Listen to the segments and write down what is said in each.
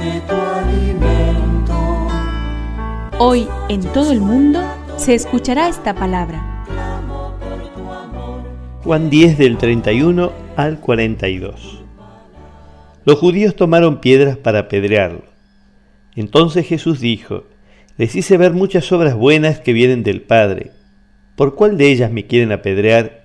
de tu alimento. Hoy en todo el mundo se escuchará esta palabra. Juan 10 del 31 al 42. Los judíos tomaron piedras para apedrearlo. Entonces Jesús dijo, les hice ver muchas obras buenas que vienen del Padre. ¿Por cuál de ellas me quieren apedrear?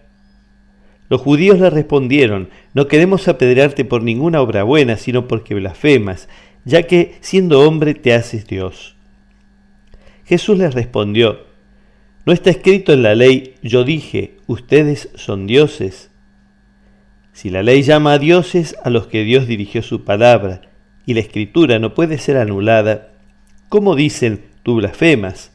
Los judíos le respondieron, no queremos apedrearte por ninguna obra buena, sino porque blasfemas, ya que siendo hombre te haces Dios. Jesús les respondió, ¿no está escrito en la ley, yo dije, ustedes son dioses? Si la ley llama a dioses a los que Dios dirigió su palabra, y la escritura no puede ser anulada, ¿cómo dicen tú blasfemas?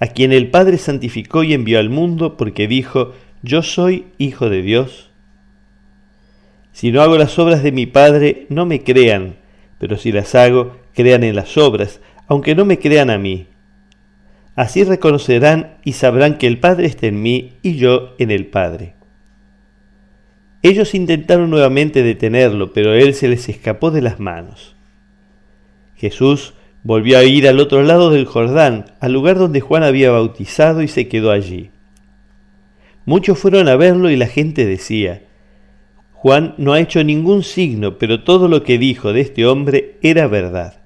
A quien el Padre santificó y envió al mundo porque dijo, yo soy hijo de Dios. Si no hago las obras de mi Padre, no me crean, pero si las hago, crean en las obras, aunque no me crean a mí. Así reconocerán y sabrán que el Padre está en mí y yo en el Padre. Ellos intentaron nuevamente detenerlo, pero él se les escapó de las manos. Jesús volvió a ir al otro lado del Jordán, al lugar donde Juan había bautizado y se quedó allí. Muchos fueron a verlo y la gente decía, Juan no ha hecho ningún signo, pero todo lo que dijo de este hombre era verdad.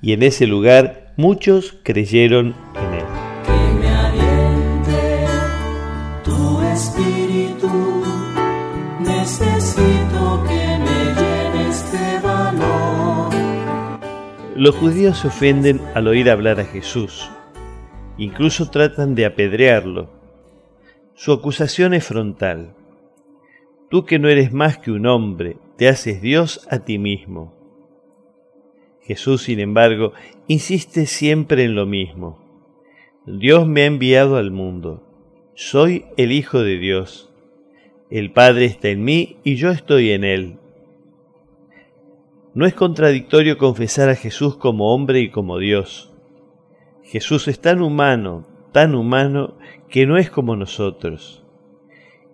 Y en ese lugar muchos creyeron en él. Que me aliente tu espíritu. Necesito que me llenes de valor. Los judíos se ofenden al oír hablar a Jesús. Incluso tratan de apedrearlo. Su acusación es frontal. Tú que no eres más que un hombre, te haces Dios a ti mismo. Jesús, sin embargo, insiste siempre en lo mismo. Dios me ha enviado al mundo. Soy el Hijo de Dios. El Padre está en mí y yo estoy en Él. No es contradictorio confesar a Jesús como hombre y como Dios. Jesús es tan humano, tan humano, que no es como nosotros.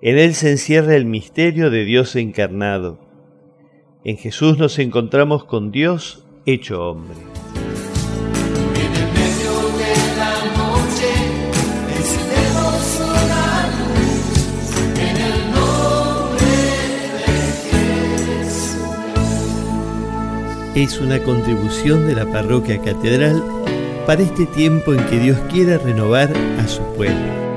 En Él se encierra el misterio de Dios encarnado. En Jesús nos encontramos con Dios hecho hombre. En el medio de la noche encendemos una luz en el nombre de Jesús. Es una contribución de la parroquia catedral para este tiempo en que Dios quiera renovar a su pueblo.